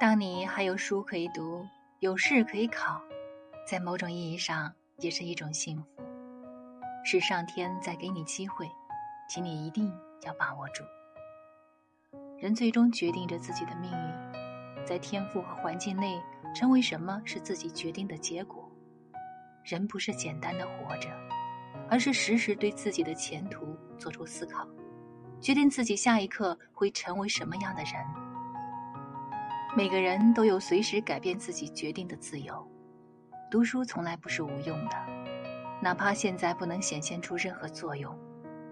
当你还有书可以读，有试可以考，在某种意义上也是一种幸福。是上天在给你机会，请你一定要把握住。人最终决定着自己的命运，在天赋和环境内，成为什么是自己决定的结果。人不是简单的活着，而是时时对自己的前途做出思考，决定自己下一刻会成为什么样的人。每个人都有随时改变自己决定的自由。读书从来不是无用的，哪怕现在不能显现出任何作用。